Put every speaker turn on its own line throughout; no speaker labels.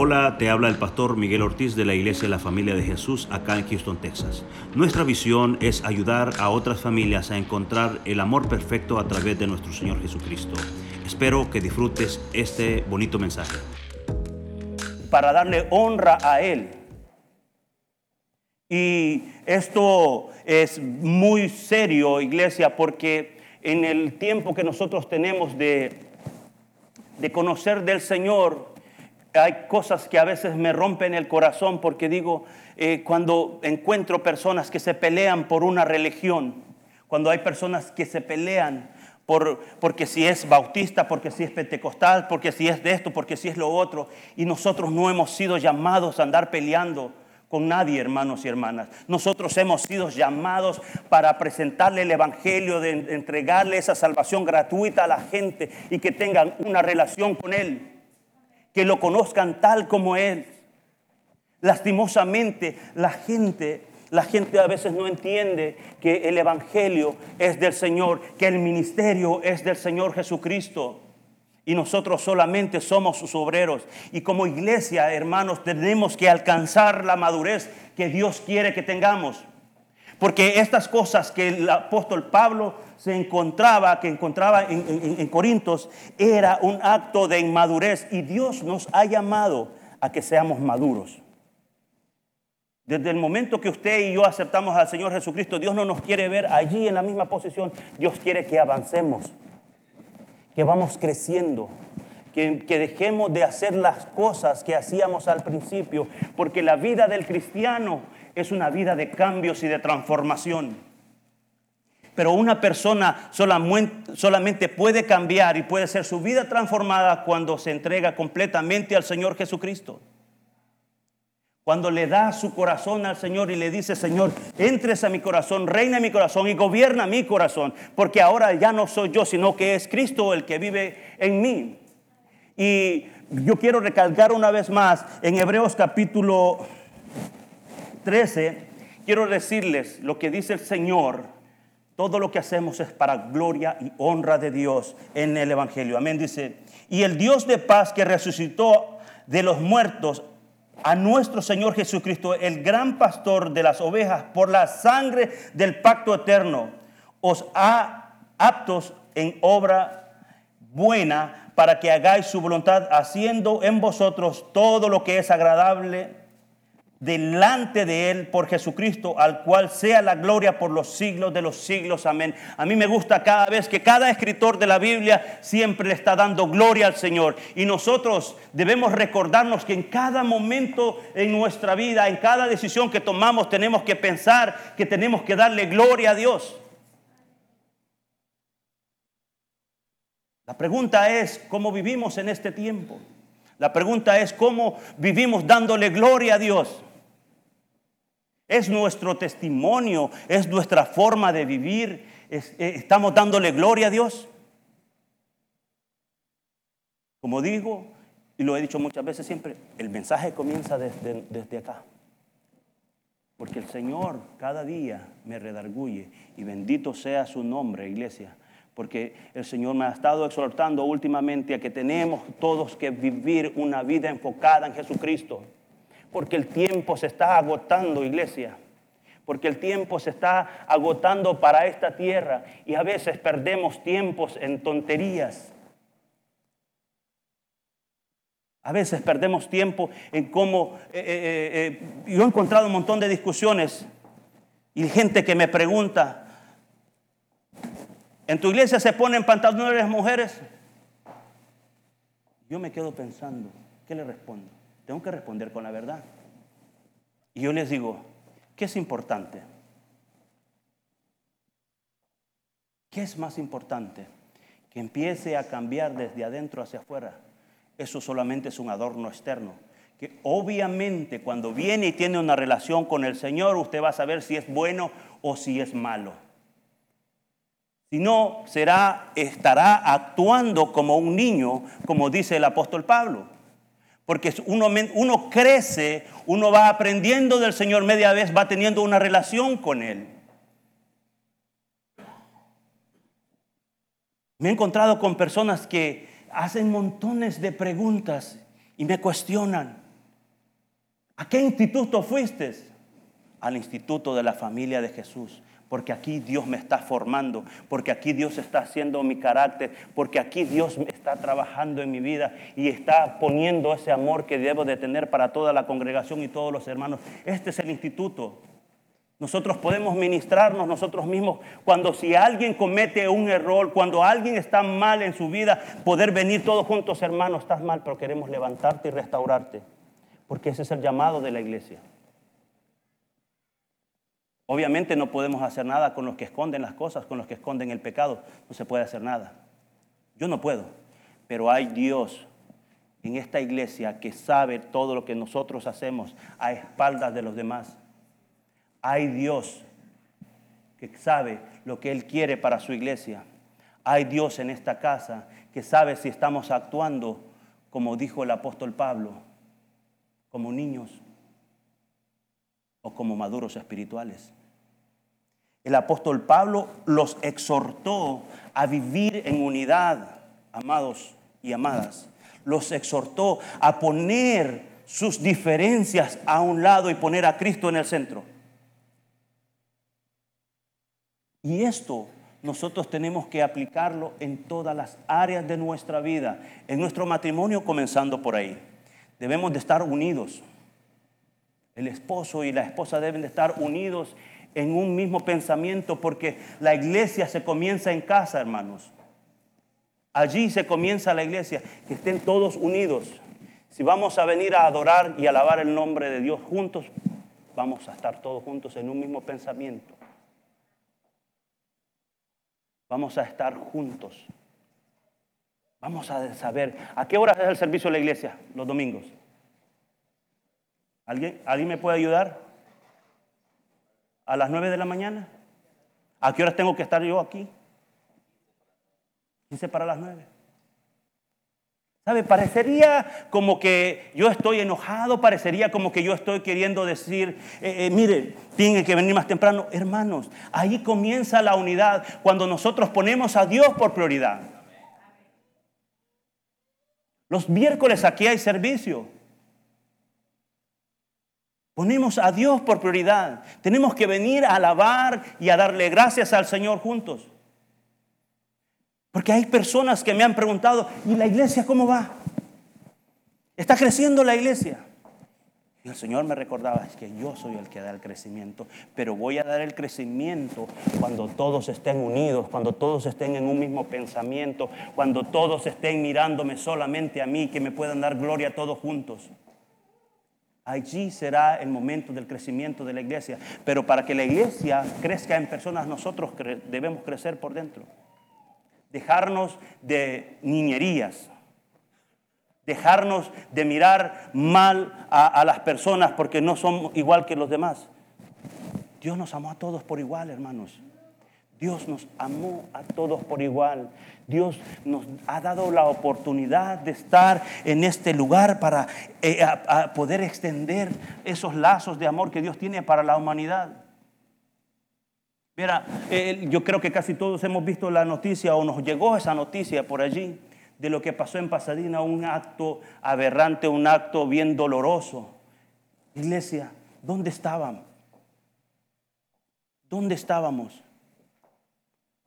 Hola, te habla el pastor Miguel Ortiz de la Iglesia de la Familia de Jesús acá en Houston, Texas. Nuestra visión es ayudar a otras familias a encontrar el amor perfecto a través de nuestro Señor Jesucristo. Espero que disfrutes este bonito mensaje.
Para darle honra a Él. Y esto es muy serio, iglesia, porque en el tiempo que nosotros tenemos de, de conocer del Señor, hay cosas que a veces me rompen el corazón porque digo, eh, cuando encuentro personas que se pelean por una religión, cuando hay personas que se pelean por, porque si es bautista, porque si es pentecostal, porque si es de esto, porque si es lo otro, y nosotros no hemos sido llamados a andar peleando con nadie, hermanos y hermanas. Nosotros hemos sido llamados para presentarle el Evangelio, de entregarle esa salvación gratuita a la gente y que tengan una relación con Él que lo conozcan tal como Él. Lastimosamente, la gente, la gente a veces no entiende que el Evangelio es del Señor, que el ministerio es del Señor Jesucristo. Y nosotros solamente somos sus obreros. Y como iglesia, hermanos, tenemos que alcanzar la madurez que Dios quiere que tengamos. Porque estas cosas que el apóstol Pablo se encontraba, que encontraba en, Corintios, era un acto de inmadurez. Y Dios nos ha llamado a que seamos maduros. Desde el momento que usted y yo aceptamos al Señor Jesucristo, Dios no nos quiere ver allí en la misma posición. Dios quiere que avancemos, que vamos creciendo, que, que, dejemos de hacer las cosas que hacíamos al principio, porque la vida del cristiano es una vida de cambios y de transformación. Pero una persona solamente puede cambiar y puede ser su vida transformada cuando se entrega completamente al Señor Jesucristo. Cuando le da su corazón al Señor y le dice, Señor, entres a mi corazón, reina mi corazón y gobierna mi corazón, porque ahora ya no soy yo, sino que es Cristo el que vive en mí. Y yo quiero recalcar una vez más en Hebreos capítulo 13, quiero decirles lo que dice el Señor. Todo lo que hacemos es para gloria y honra de Dios en el Evangelio. Amén. Dice, y el Dios de paz que resucitó de los muertos a nuestro Señor Jesucristo, el gran pastor de las ovejas, por la sangre del pacto eterno, os ha aptos en obra buena para que hagáis su voluntad, haciendo en vosotros todo lo que es agradable delante de Él por Jesucristo, al cual sea la gloria por los siglos de los siglos. Amén. A mí me gusta cada vez que cada escritor de la Biblia siempre le está dando gloria al Señor. Y nosotros debemos recordarnos que en cada momento en nuestra vida, en cada decisión que tomamos, tenemos que pensar que tenemos que darle gloria a Dios. La pregunta es, ¿cómo vivimos en este tiempo? La pregunta es, ¿cómo vivimos dándole gloria a Dios? Es nuestro testimonio, es nuestra forma de vivir. Eh, estamos dándole gloria a Dios. Como digo, y lo he dicho muchas veces siempre, el mensaje comienza desde, desde acá. Porque el Señor cada día me redarguye y bendito sea su nombre, iglesia. Porque el Señor me ha estado exhortando últimamente a que tenemos todos que vivir una vida enfocada en Jesucristo. Porque el tiempo se está agotando, iglesia. Porque el tiempo se está agotando para esta tierra y a veces perdemos tiempos en tonterías. A veces perdemos tiempo en cómo... Eh, eh, eh, yo he encontrado un montón de discusiones y gente que me pregunta, ¿en tu iglesia se ponen pantalones mujeres? Yo me quedo pensando, ¿qué le respondo? Tengo que responder con la verdad. Y yo les digo, ¿qué es importante? ¿Qué es más importante? Que empiece a cambiar desde adentro hacia afuera. Eso solamente es un adorno externo. Que obviamente cuando viene y tiene una relación con el Señor, usted va a saber si es bueno o si es malo. Si no, será, estará actuando como un niño, como dice el apóstol Pablo. Porque uno, crece, uno va aprendiendo del Señor media vez, va teniendo una relación con Él. Me he encontrado con personas que hacen montones de preguntas y me cuestionan. ¿A qué instituto fuiste? Al instituto de la familia de Jesús. Porque aquí Dios me está formando, porque aquí Dios está haciendo mi carácter, porque aquí Dios está trabajando en mi vida y está poniendo ese amor que debo de tener para toda la congregación y todos los hermanos. Este es el instituto. Nosotros podemos ministrarnos nosotros mismos cuando si alguien comete un error, cuando alguien está mal en su vida, poder venir todos juntos, hermanos, estás mal, pero queremos levantarte y restaurarte, porque ese es el llamado de la iglesia. Obviamente no podemos hacer nada con los que esconden las cosas, con los que esconden el pecado, no se puede hacer nada. Yo no puedo, pero hay Dios en esta iglesia que sabe todo lo que nosotros hacemos a espaldas de los demás hay Dios que sabe lo que Él quiere para su iglesia. Hay Dios en esta casa que sabe si estamos actuando como dijo el apóstol Pablo, como niños o como maduros espirituales. El apóstol Pablo los exhortó a vivir en unidad, amados y amadas. Los exhortó a poner sus diferencias a un lado y poner a Cristo en el centro. Y esto nosotros tenemos que aplicarlo en todas las áreas de nuestra vida, en nuestro matrimonio comenzando por ahí. Debemos de estar unidos. El esposo y la esposa deben de estar unidos en un mismo pensamiento porque la iglesia se comienza en casa, hermanos. Allí se comienza la iglesia, que estén todos unidos. Si vamos a venir a adorar y alabar el nombre de Dios juntos, vamos a estar todos juntos en un mismo pensamiento. Vamos a estar juntos. Vamos a saber a qué hora es el servicio de la iglesia los domingos. ¿Alguien, ¿Alguien me puede ayudar? ¿A las nueve de la mañana? ¿A qué horas tengo que estar yo aquí? Dice para las nueve. ¿Sabe? Parecería como que yo estoy enojado, parecería como que yo estoy queriendo decir, eh, eh, mire, tiene que venir más temprano. Hermanos, ahí comienza la unidad cuando nosotros ponemos a Dios por prioridad. Los miércoles aquí hay servicio. Ponemos a Dios por prioridad. Tenemos que venir a alabar y a darle gracias al Señor juntos. Porque hay personas que me han preguntado, ¿y la iglesia cómo va? ¿Está creciendo la iglesia? Y el Señor me recordaba, es que yo soy el que da el crecimiento, pero voy a dar el crecimiento cuando todos estén unidos, cuando todos estén en un mismo pensamiento, cuando todos estén mirándome solamente a mí, que me puedan dar gloria todos juntos. Allí será el momento del crecimiento de la iglesia. Pero para que la iglesia crezca en personas, nosotros debemos crecer por dentro dejarnos de niñerías, dejarnos de mirar mal a, las personas porque no son igual que los demás. Dios nos amó a todos por igual, hermanos. Dios nos amó a todos por igual. Dios nos ha dado la oportunidad de estar en este lugar para eh, poder extender esos lazos de amor que Dios tiene para la humanidad. Mira, yo creo que casi todos hemos visto la noticia o nos llegó esa noticia por allí de lo que pasó en Pasadena, un acto aberrante, un acto bien doloroso. Iglesia, ¿dónde estaban? ¿Dónde estábamos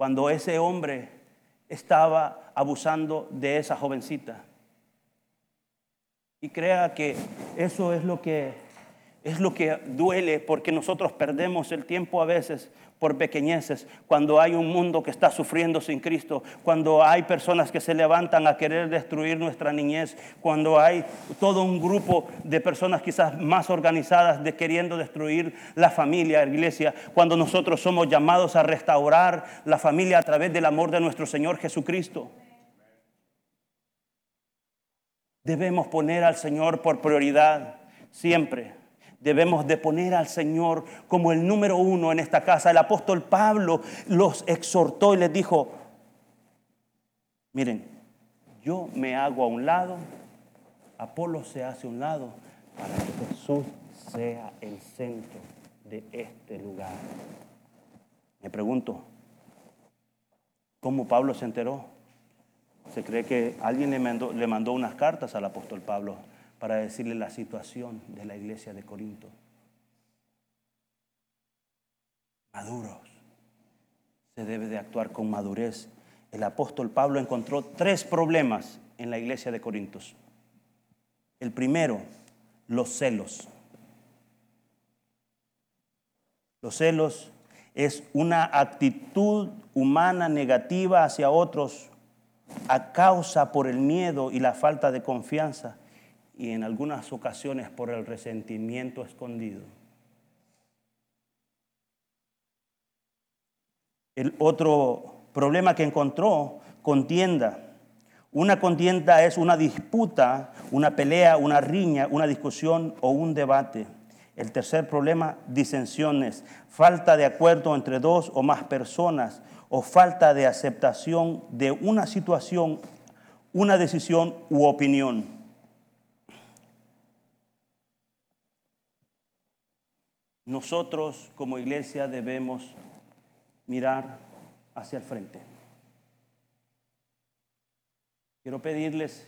cuando ese hombre estaba abusando de esa jovencita? Y crea que eso es lo que es lo que duele porque nosotros perdemos el tiempo a veces por pequeñeces, cuando hay un mundo que está sufriendo sin Cristo, cuando hay personas que se levantan a querer destruir nuestra niñez, cuando hay todo un grupo de personas quizás más organizadas de queriendo destruir la familia, la iglesia, cuando nosotros somos llamados a restaurar la familia a través del amor de nuestro Señor Jesucristo. Debemos poner al Señor por prioridad siempre debemos de poner al Señor como el número uno en esta casa. El apóstol Pablo los exhortó y les dijo, miren, yo me hago a un lado, Apolo se hace a un lado para que Jesús sea el centro de este lugar. Me pregunto, ¿cómo Pablo se enteró? Se cree que alguien le mandó, le mandó unas cartas al apóstol Pablo para decirle la situación de la iglesia de Corinto. Maduros. Se debe de actuar con madurez. El apóstol Pablo encontró tres problemas en la iglesia de Corintios. El primero, los celos. Los celos es una actitud humana negativa hacia otros a causa por el miedo y la falta de confianza y en algunas ocasiones por el resentimiento escondido. El otro problema que encontró, contienda. Una contienda es una disputa, una pelea, una riña, una discusión o un debate. El tercer problema, disensiones, falta de acuerdo entre dos o más personas o falta de aceptación de una situación, una decisión u opinión. Nosotros como iglesia debemos mirar hacia el frente. Quiero pedirles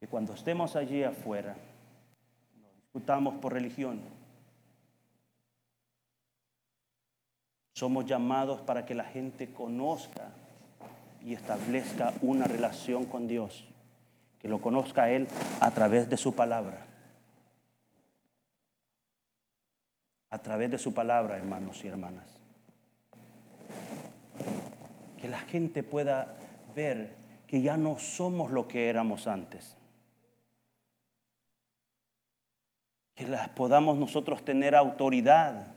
que cuando estemos allí afuera, discutamos por religión. Somos llamados para que la gente conozca y establezca una relación con Dios, que lo conozca Él a través de su palabra. A través de su palabra, hermanos y hermanas. Que la gente pueda ver que ya no somos lo que éramos antes. que las podamos nosotros tener autoridad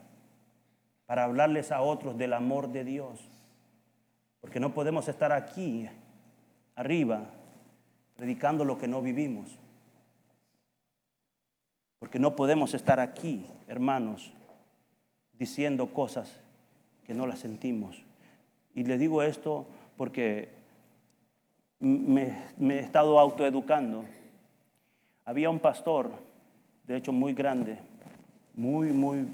para hablarles a otros del amor de Dios. Porque no podemos estar aquí, arriba, predicando lo que no vivimos. Porque no podemos estar aquí, hermanos, diciendo cosas que no las sentimos. Y le digo esto porque me, me he estado autoeducando. Había un pastor de hecho muy grande, muy, muy,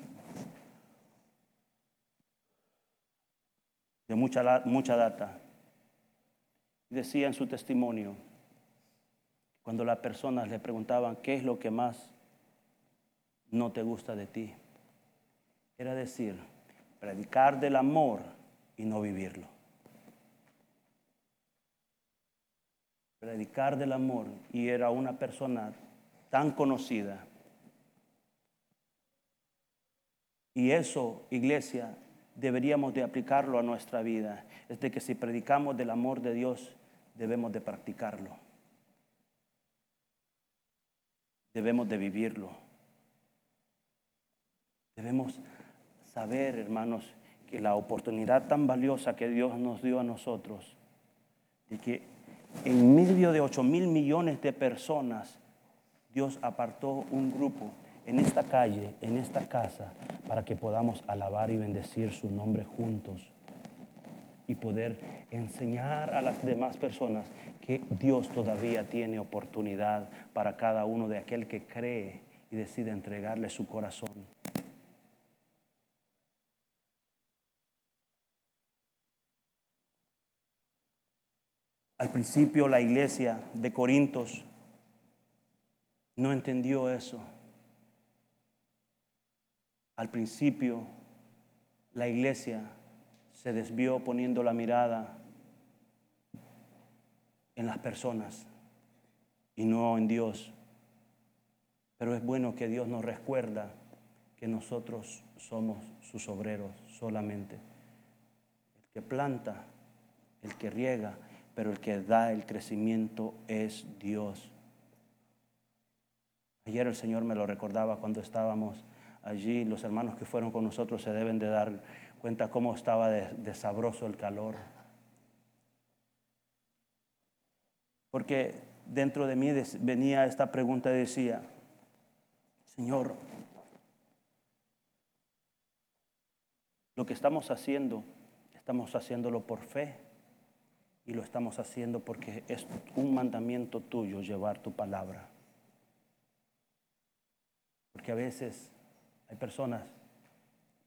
de mucha, mucha data. Decía en su testimonio, cuando las personas le preguntaban, ¿qué es lo que más no te gusta de ti? Era decir, predicar del amor y no vivirlo. Predicar del amor y era una persona tan conocida Y eso, iglesia, deberíamos de aplicarlo a nuestra vida. Es de que si predicamos del amor de Dios, debemos de practicarlo. Debemos de vivirlo. Debemos saber, hermanos, que la oportunidad tan valiosa que Dios nos dio a nosotros, de que en medio de 8 mil millones de personas, Dios apartó un grupo en esta calle, en esta casa, para que podamos alabar y bendecir su nombre juntos y poder enseñar a las demás personas que Dios todavía tiene oportunidad para cada uno de aquel que cree y decide entregarle su corazón. Al principio la iglesia de Corintios no entendió eso. Al principio, la iglesia se desvió poniendo la mirada en las personas y no en Dios. Pero es bueno que Dios nos recuerda que nosotros somos sus obreros solamente. El que planta, el que riega, pero el que da el crecimiento es Dios. Ayer el Señor me lo recordaba cuando estábamos allí los hermanos que fueron con nosotros se deben de dar cuenta cómo estaba de, sabroso el calor. Porque dentro de mí venía esta pregunta y decía, Señor, lo que estamos haciendo, estamos haciéndolo por fe y lo estamos haciendo porque es un mandamiento tuyo llevar tu palabra. Porque a veces hay personas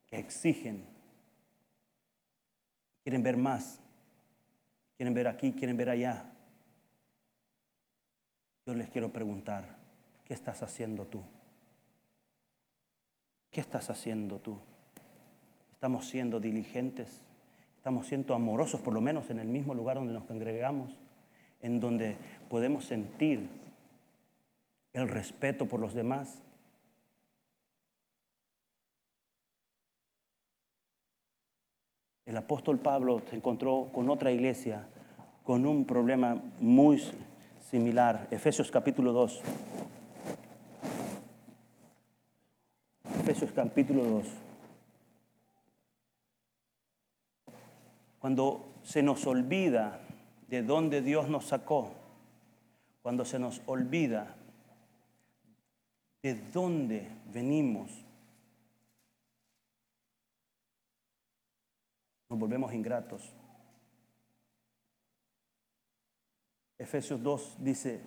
que exigen, quieren ver más, quieren ver aquí, quieren ver allá. Yo les quiero preguntar, ¿qué estás haciendo tú? ¿Qué estás haciendo tú? ¿Estamos siendo diligentes? ¿Estamos siendo amorosos, por lo menos en el mismo lugar donde nos congregamos? En donde podemos sentir el respeto por los demás. El apóstol Pablo se encontró con otra iglesia con un problema muy similar. Efesios capítulo 2. Efesios capítulo 2. Cuando se nos olvida de dónde Dios nos sacó, cuando se nos olvida de dónde venimos, nos volvemos ingratos. Efesios 2 dice,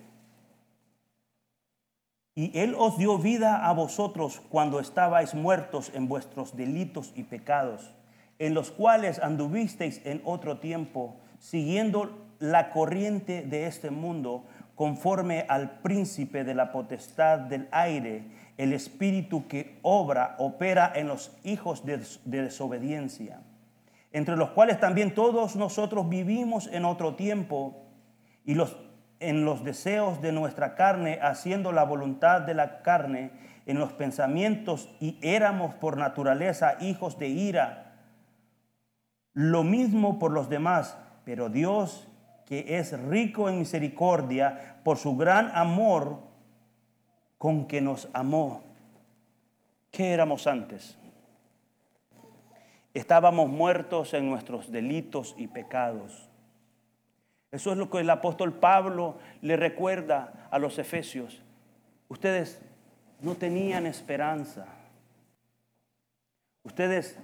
y Él os dio vida a vosotros cuando estabais muertos en vuestros delitos y pecados, en los cuales anduvisteis en otro tiempo, siguiendo la corriente de este mundo, conforme al príncipe de la potestad del aire, el espíritu que obra, opera en los hijos de, desobediencia, entre los cuales también todos nosotros vivimos en otro tiempo y los, en los deseos de nuestra carne, haciendo la voluntad de la carne, en los pensamientos, y éramos por naturaleza hijos de ira. Lo mismo por los demás, pero Dios que es rico en misericordia, por su gran amor con que nos amó. ¿Qué éramos antes? Estábamos muertos en nuestros delitos y pecados. Eso es lo que el apóstol Pablo le recuerda a los efesios. Ustedes no tenían esperanza. Ustedes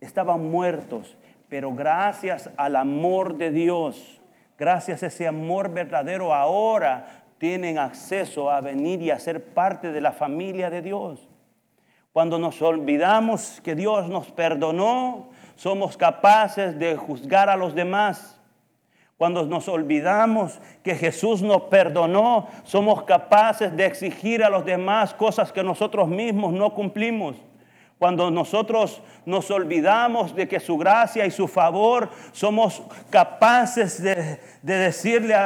estaban muertos, pero gracias al amor de Dios, Gracias a ese amor verdadero ahora tienen acceso a venir y a ser parte de la familia de Dios. Cuando nos olvidamos que Dios nos perdonó, somos capaces de juzgar a los demás. Cuando nos olvidamos que Jesús nos perdonó, somos capaces de exigir a los demás cosas que nosotros mismos no cumplimos. Cuando nosotros nos olvidamos de que su gracia y su favor somos capaces de, decirle,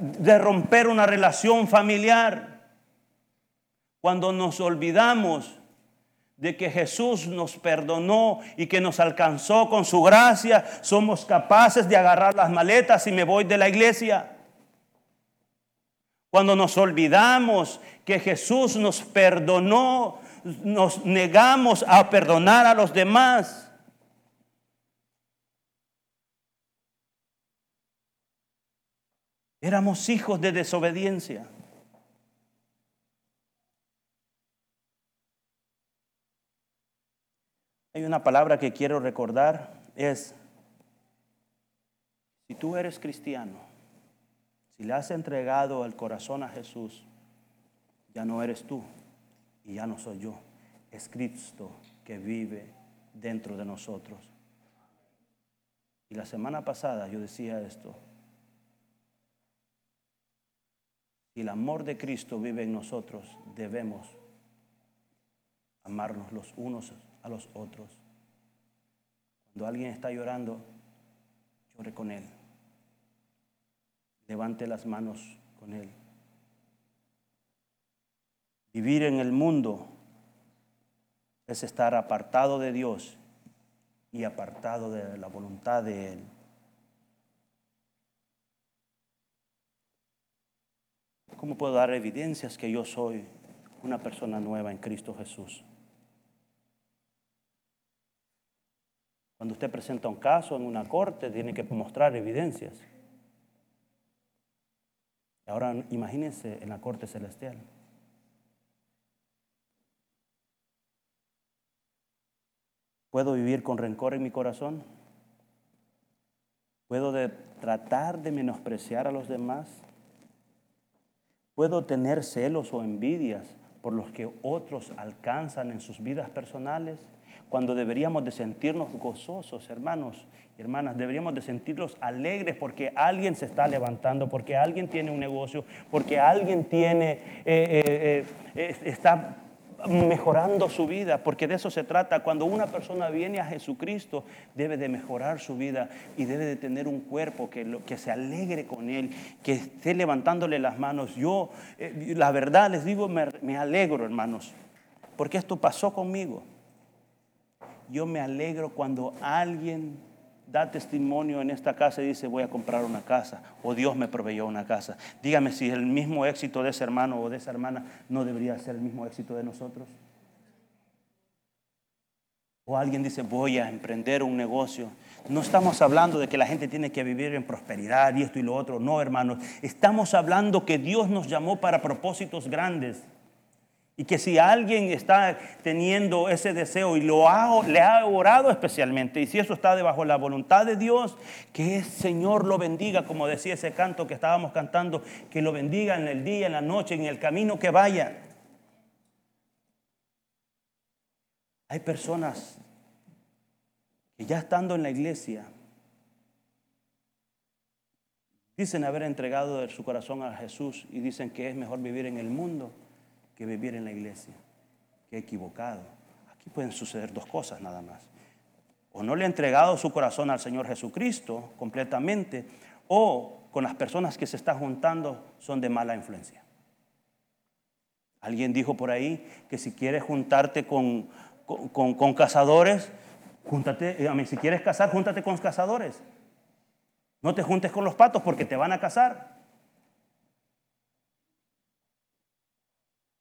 de romper una relación familiar. Cuando nos olvidamos de que Jesús nos perdonó y que nos alcanzó con su gracia, somos capaces de agarrar las maletas y me voy de la iglesia. Cuando nos olvidamos que Jesús nos perdonó, nos negamos a perdonar a los demás. Éramos hijos de desobediencia. Hay una palabra que quiero recordar, es, si tú eres cristiano, si le has entregado el corazón a Jesús, ya no eres tú, y ya no soy yo, es Cristo que vive dentro de nosotros. Y la semana pasada yo decía esto. Si el amor de Cristo vive en nosotros, debemos amarnos los unos a los otros. Cuando alguien está llorando, llore con él. Levante las manos con él. Vivir en el mundo es estar apartado de Dios y apartado de la voluntad de Él. ¿Cómo puedo dar evidencias que yo soy una persona nueva en Cristo Jesús? Cuando usted presenta un caso en una corte, tiene que mostrar evidencias. Ahora imagínense en la corte celestial. ¿Puedo vivir con rencor en mi corazón? ¿Puedo tratar de menospreciar a los demás? ¿Puedo tener celos o envidias por los que otros alcanzan en sus vidas personales? cuando deberíamos de sentirnos gozosos, hermanos y hermanas, deberíamos de sentirnos alegres porque alguien se está levantando, porque alguien tiene un negocio, porque alguien tiene, eh, eh, eh, está mejorando su vida, porque de eso se trata. Cuando una persona viene a Jesucristo, debe de mejorar su vida y debe de tener un cuerpo que, que se alegre con él, que esté levantándole las manos. Yo, la verdad, les digo, me, me alegro, hermanos, porque esto pasó conmigo. Yo me alegro cuando alguien da testimonio en esta casa y dice voy a comprar una casa o Dios me proveyó una casa. Dígame si el mismo éxito de ese hermano o de esa hermana no debería ser el mismo éxito de nosotros. O alguien dice voy a emprender un negocio. No estamos hablando de que la gente tiene que vivir en prosperidad y esto y lo otro. No, hermanos. Estamos hablando que Dios nos llamó para propósitos grandes. Y que si alguien está teniendo ese deseo y lo ha, le ha orado especialmente, y si eso está debajo de la voluntad de Dios, que el Señor lo bendiga, como decía ese canto que estábamos cantando, que lo bendiga en el día, en la noche, en el camino que vaya. Hay personas que ya estando en la iglesia, dicen haber entregado su corazón a Jesús y dicen que es mejor vivir en el mundo que vivir en la iglesia. Qué equivocado. Aquí pueden suceder dos cosas nada más. O no le ha entregado su corazón al Señor Jesucristo completamente, o con las personas que se está juntando son de mala influencia. Alguien dijo por ahí que si quieres juntarte con, con, cazadores, júntate, eh, a mí, si quieres casar, júntate con cazadores. No te juntes con los patos porque te van a cazar.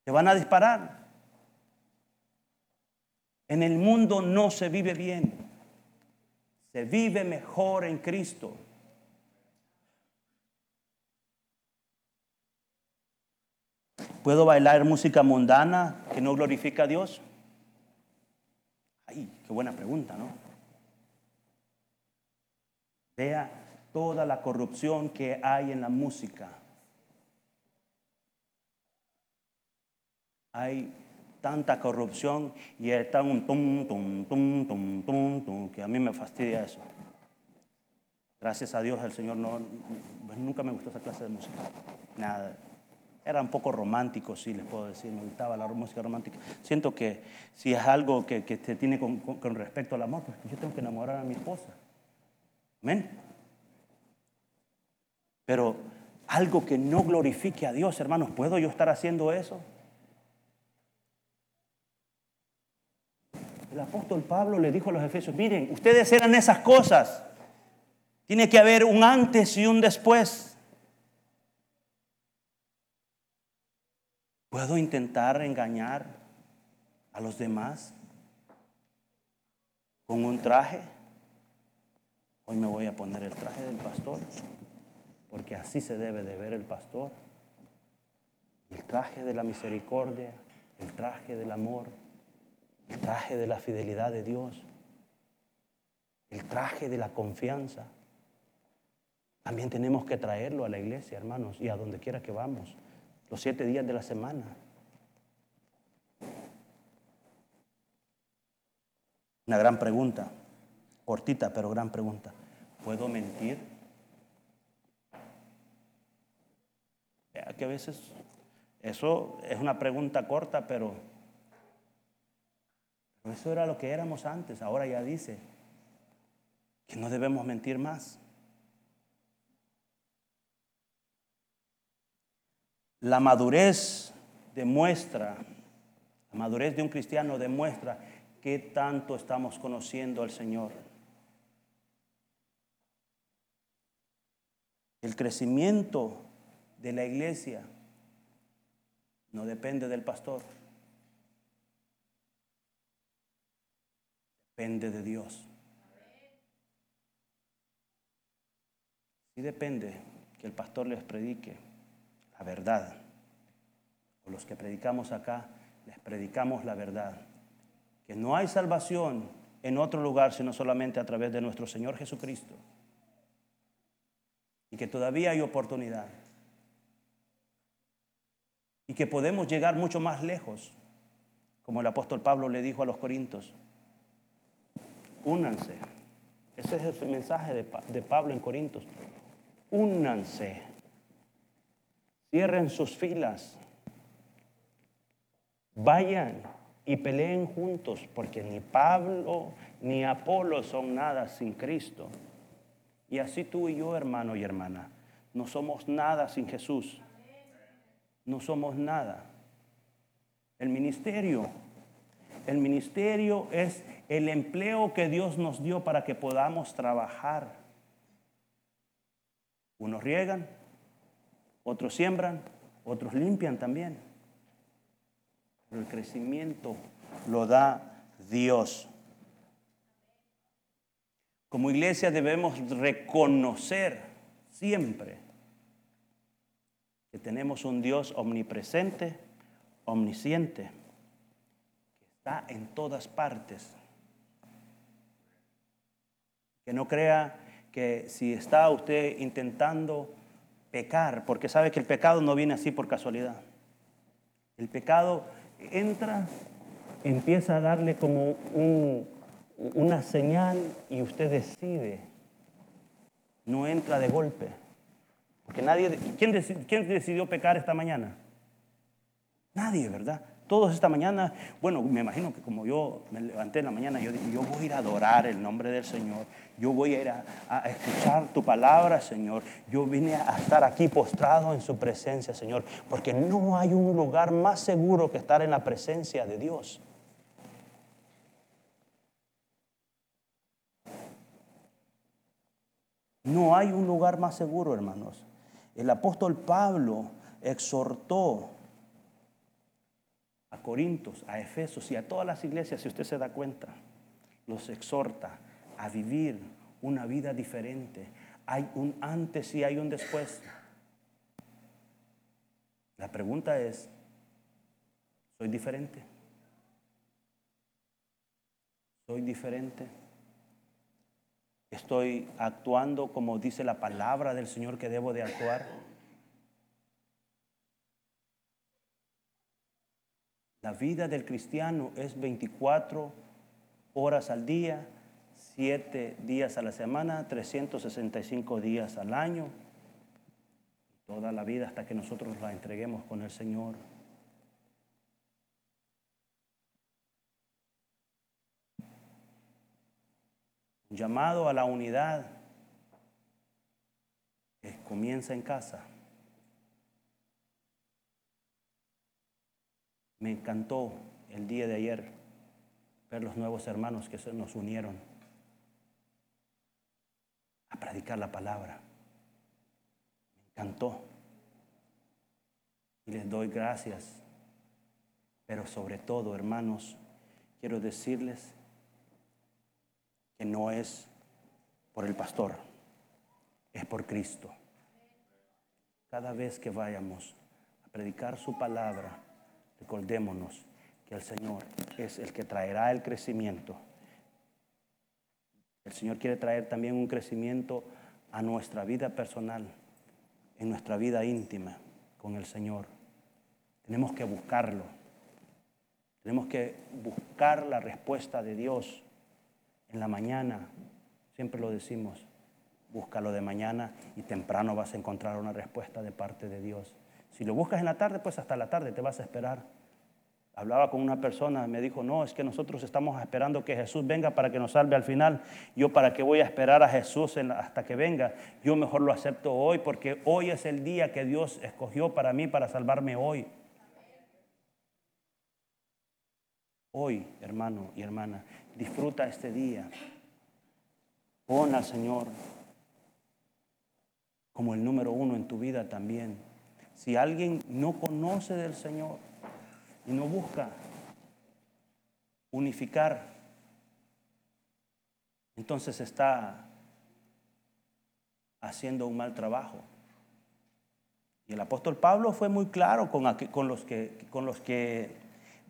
Te van a disparar. En el mundo no se vive bien. Se vive mejor en Cristo. ¿Puedo bailar música mundana que no glorifica a Dios? Ay, qué buena pregunta, ¿no? Vea toda la corrupción que hay en la música. Hay tanta corrupción y está un tum, tum, tum, tum, tum, tum, que a mí me fastidia eso. Gracias a Dios el Señor no, pues nunca me gustó esa clase de música. Nada. Era un poco romántico, sí, les puedo decir. Me gustaba la música romántica. Siento que si es algo que, que se tiene con, con, respecto al amor, pues yo tengo que enamorar a mi esposa. Amén. Pero algo que no glorifique a Dios, hermanos, ¿puedo yo estar haciendo eso? El apóstol Pablo le dijo a los efesios, miren, ustedes eran esas cosas. Tiene que haber un antes y un después. ¿Puedo intentar engañar a los demás con un traje? Hoy me voy a poner el traje del pastor, porque así se debe de ver el pastor. El traje de la misericordia, el traje del amor el traje de la fidelidad de Dios, el traje de la confianza. También tenemos que traerlo a la iglesia, hermanos, y a donde quiera que vamos, los siete días de la semana. Una gran pregunta, cortita pero gran pregunta. ¿Puedo mentir? Que a veces eso es una pregunta corta, pero eso era lo que éramos antes. Ahora ya dice que no debemos mentir más. La madurez demuestra, la madurez de un cristiano demuestra qué tanto estamos conociendo al Señor. El crecimiento de la iglesia no depende del pastor. Depende de Dios. Sí depende que el pastor les predique la verdad. O los que predicamos acá, les predicamos la verdad. Que no hay salvación en otro lugar sino solamente a través de nuestro Señor Jesucristo. Y que todavía hay oportunidad. Y que podemos llegar mucho más lejos, como el apóstol Pablo le dijo a los Corintios únanse. Ese es el mensaje de, de Pablo en Corintios. Únanse. Cierren sus filas. Vayan y peleen juntos, porque ni Pablo ni Apolo son nada sin Cristo. Y así tú y yo, hermano y hermana, no somos nada sin Jesús. No somos nada. El ministerio, el ministerio es el empleo que Dios nos dio para que podamos trabajar. Unos riegan, otros siembran, otros limpian también. Pero el crecimiento lo da Dios. Como iglesia debemos reconocer siempre que tenemos un Dios omnipresente, omnisciente, que está en todas partes. Que no crea que si está usted intentando pecar, porque sabe que el pecado no viene así por casualidad. El pecado entra, empieza a darle como un- una señal y usted decide. No entra de golpe. Porque nadie, ¿quién, quién decidió pecar esta mañana? Nadie, ¿verdad? Todos esta mañana, bueno, me imagino que como yo me levanté en la mañana, yo dije, yo voy a ir a adorar el nombre del Señor, yo voy a ir a, a escuchar tu palabra, Señor, yo vine a estar aquí postrado en su presencia, Señor, porque no hay un lugar más seguro que estar en la presencia de Dios. No hay un lugar más seguro, hermanos. El apóstol Pablo exhortó a Corintios, a Efesos y a todas las iglesias, si usted se da cuenta, los exhorta a vivir una vida diferente. Hay un antes y hay un después. La pregunta es, ¿soy diferente? ¿Soy diferente? ¿Estoy actuando como dice la palabra del Señor que debo de actuar? La vida del cristiano es 24 horas al día, 7 días a la semana, 365 días al año, toda la vida hasta que nosotros la entreguemos con el Señor. Un llamado a la unidad que comienza en casa. Me encantó el día de ayer ver los nuevos hermanos que se nos unieron a predicar la palabra. Me encantó. Y les doy gracias. Pero sobre todo, hermanos, quiero decirles que no es por el pastor, es por Cristo. Cada vez que vayamos a predicar su palabra, recordémonos que el Señor es el que traerá el crecimiento. El Señor quiere traer también un crecimiento a nuestra vida personal, en nuestra vida íntima con el Señor. Tenemos que buscarlo. Tenemos que buscar la respuesta de Dios en la mañana. Siempre lo decimos, búscalo de mañana y temprano vas a encontrar una respuesta de parte de Dios. Si lo buscas en la tarde, pues hasta la tarde te vas a esperar. Hablaba con una persona, me dijo, no, es que nosotros estamos esperando que Jesús venga para que nos salve al final. Yo para qué voy a esperar a Jesús hasta que venga. Yo mejor lo acepto hoy porque hoy es el día que Dios escogió para mí, para salvarme hoy. Hoy, hermano y hermana, disfruta este día. Pon al Señor como el número uno en tu vida también. Si alguien no conoce del Señor y no busca unificar, entonces está haciendo un mal trabajo. Y el apóstol Pablo fue muy claro con, los, que,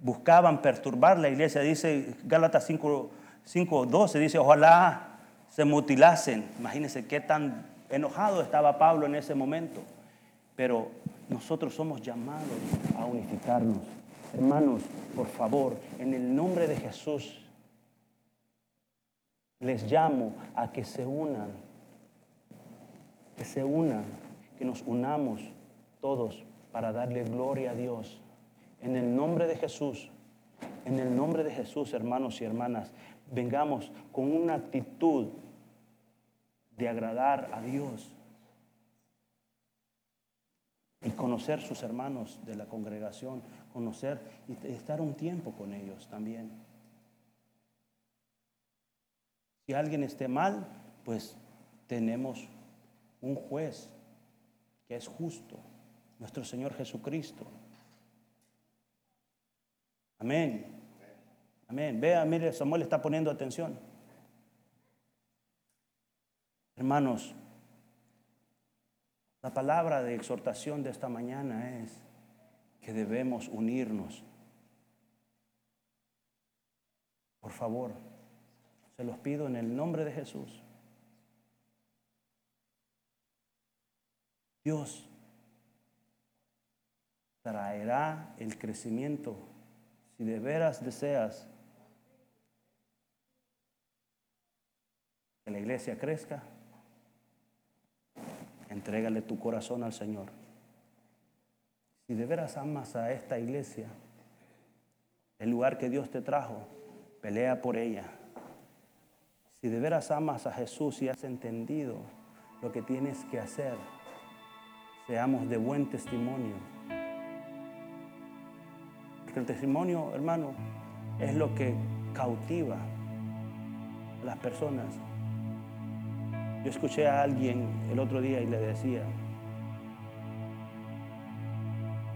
buscaban perturbar la iglesia. Dice Gálatas 5, 5.12, dice, ojalá se mutilasen. Imagínense qué tan enojado estaba Pablo en ese momento. Pero nosotros somos llamados a unificarnos. Hermanos, por favor, en el nombre de Jesús, Les llamo a que se unan, que se unan, que nos unamos todos para darle gloria a Dios. En el nombre de Jesús, en el nombre de Jesús, hermanos y hermanas, vengamos con una actitud de agradar a Dios y conocer sus hermanos de la congregación, conocer y estar un tiempo con ellos también. Si alguien esté mal, pues tenemos un juez que es justo, nuestro Señor Jesucristo. Amén. Amén. Vea, mire, Samuel está poniendo atención. Hermanos, la palabra de exhortación de esta mañana es que debemos unirnos. Por favor, se los pido en el nombre de Jesús. Dios traerá el crecimiento si de veras deseas que la iglesia crezca entrégale tu corazón al Señor. Si de veras amas a esta iglesia, el lugar que Dios te trajo, pelea por ella. Si de veras amas a Jesús y has entendido lo que tienes que hacer, seamos de buen testimonio. Porque el testimonio, hermano, es lo que cautiva a las personas. Yo escuché a alguien el otro día y le decía,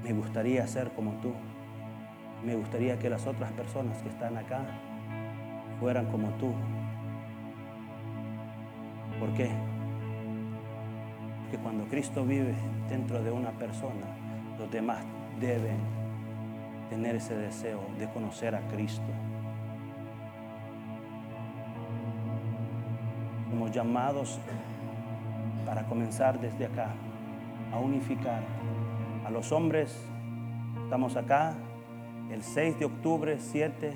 me gustaría ser como tú. Me gustaría que las otras personas que están acá fueran como tú. ¿Por qué? Porque cuando Cristo vive dentro de una persona, los demás deben tener ese deseo de conocer a Cristo. Llamados para comenzar desde acá a unificar a los hombres. Estamos acá el 6 de octubre, 7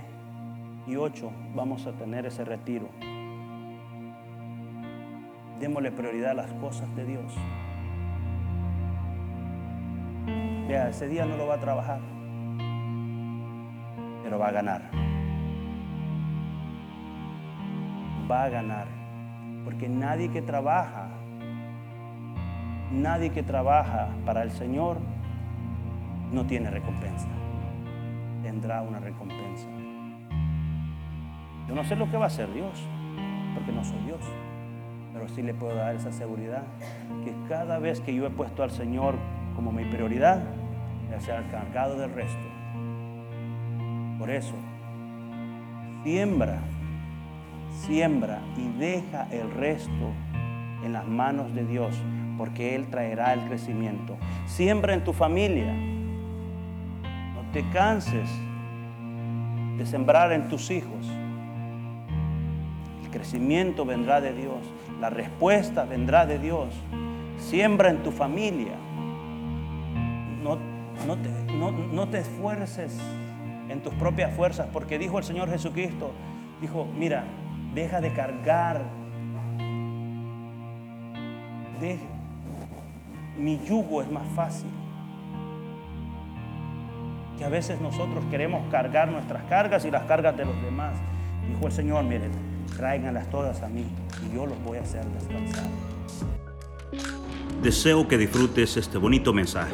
y 8 vamos a tener ese retiro. Démosle prioridad a las cosas de Dios. Vea, ese día no lo va a trabajar, pero va a ganar. Va a ganar. Porque nadie que trabaja, nadie que trabaja para el Señor no tiene recompensa. Tendrá una recompensa. Yo no sé lo que va a hacer Dios, porque no soy Dios. Pero sí le puedo dar esa seguridad que cada vez que yo he puesto al Señor como mi prioridad, ya sea cargado del resto. Por eso, siembra siembra y deja el resto en las manos de Dios, porque Él traerá el crecimiento. Siembra en tu familia. No te canses de sembrar en tus hijos. El crecimiento vendrá de Dios. La respuesta vendrá de Dios. Siembra en tu familia. No, no, te, no te esfuerces en tus propias fuerzas, porque dijo el Señor Jesucristo, dijo, mira, Deja de cargar. mi yugo es más fácil. Que a veces nosotros queremos cargar nuestras cargas y las cargas de los demás. Dijo el Señor, miren, tráiganlas todas a mí y yo los voy a hacer descansar.
Deseo que disfrutes este bonito mensaje.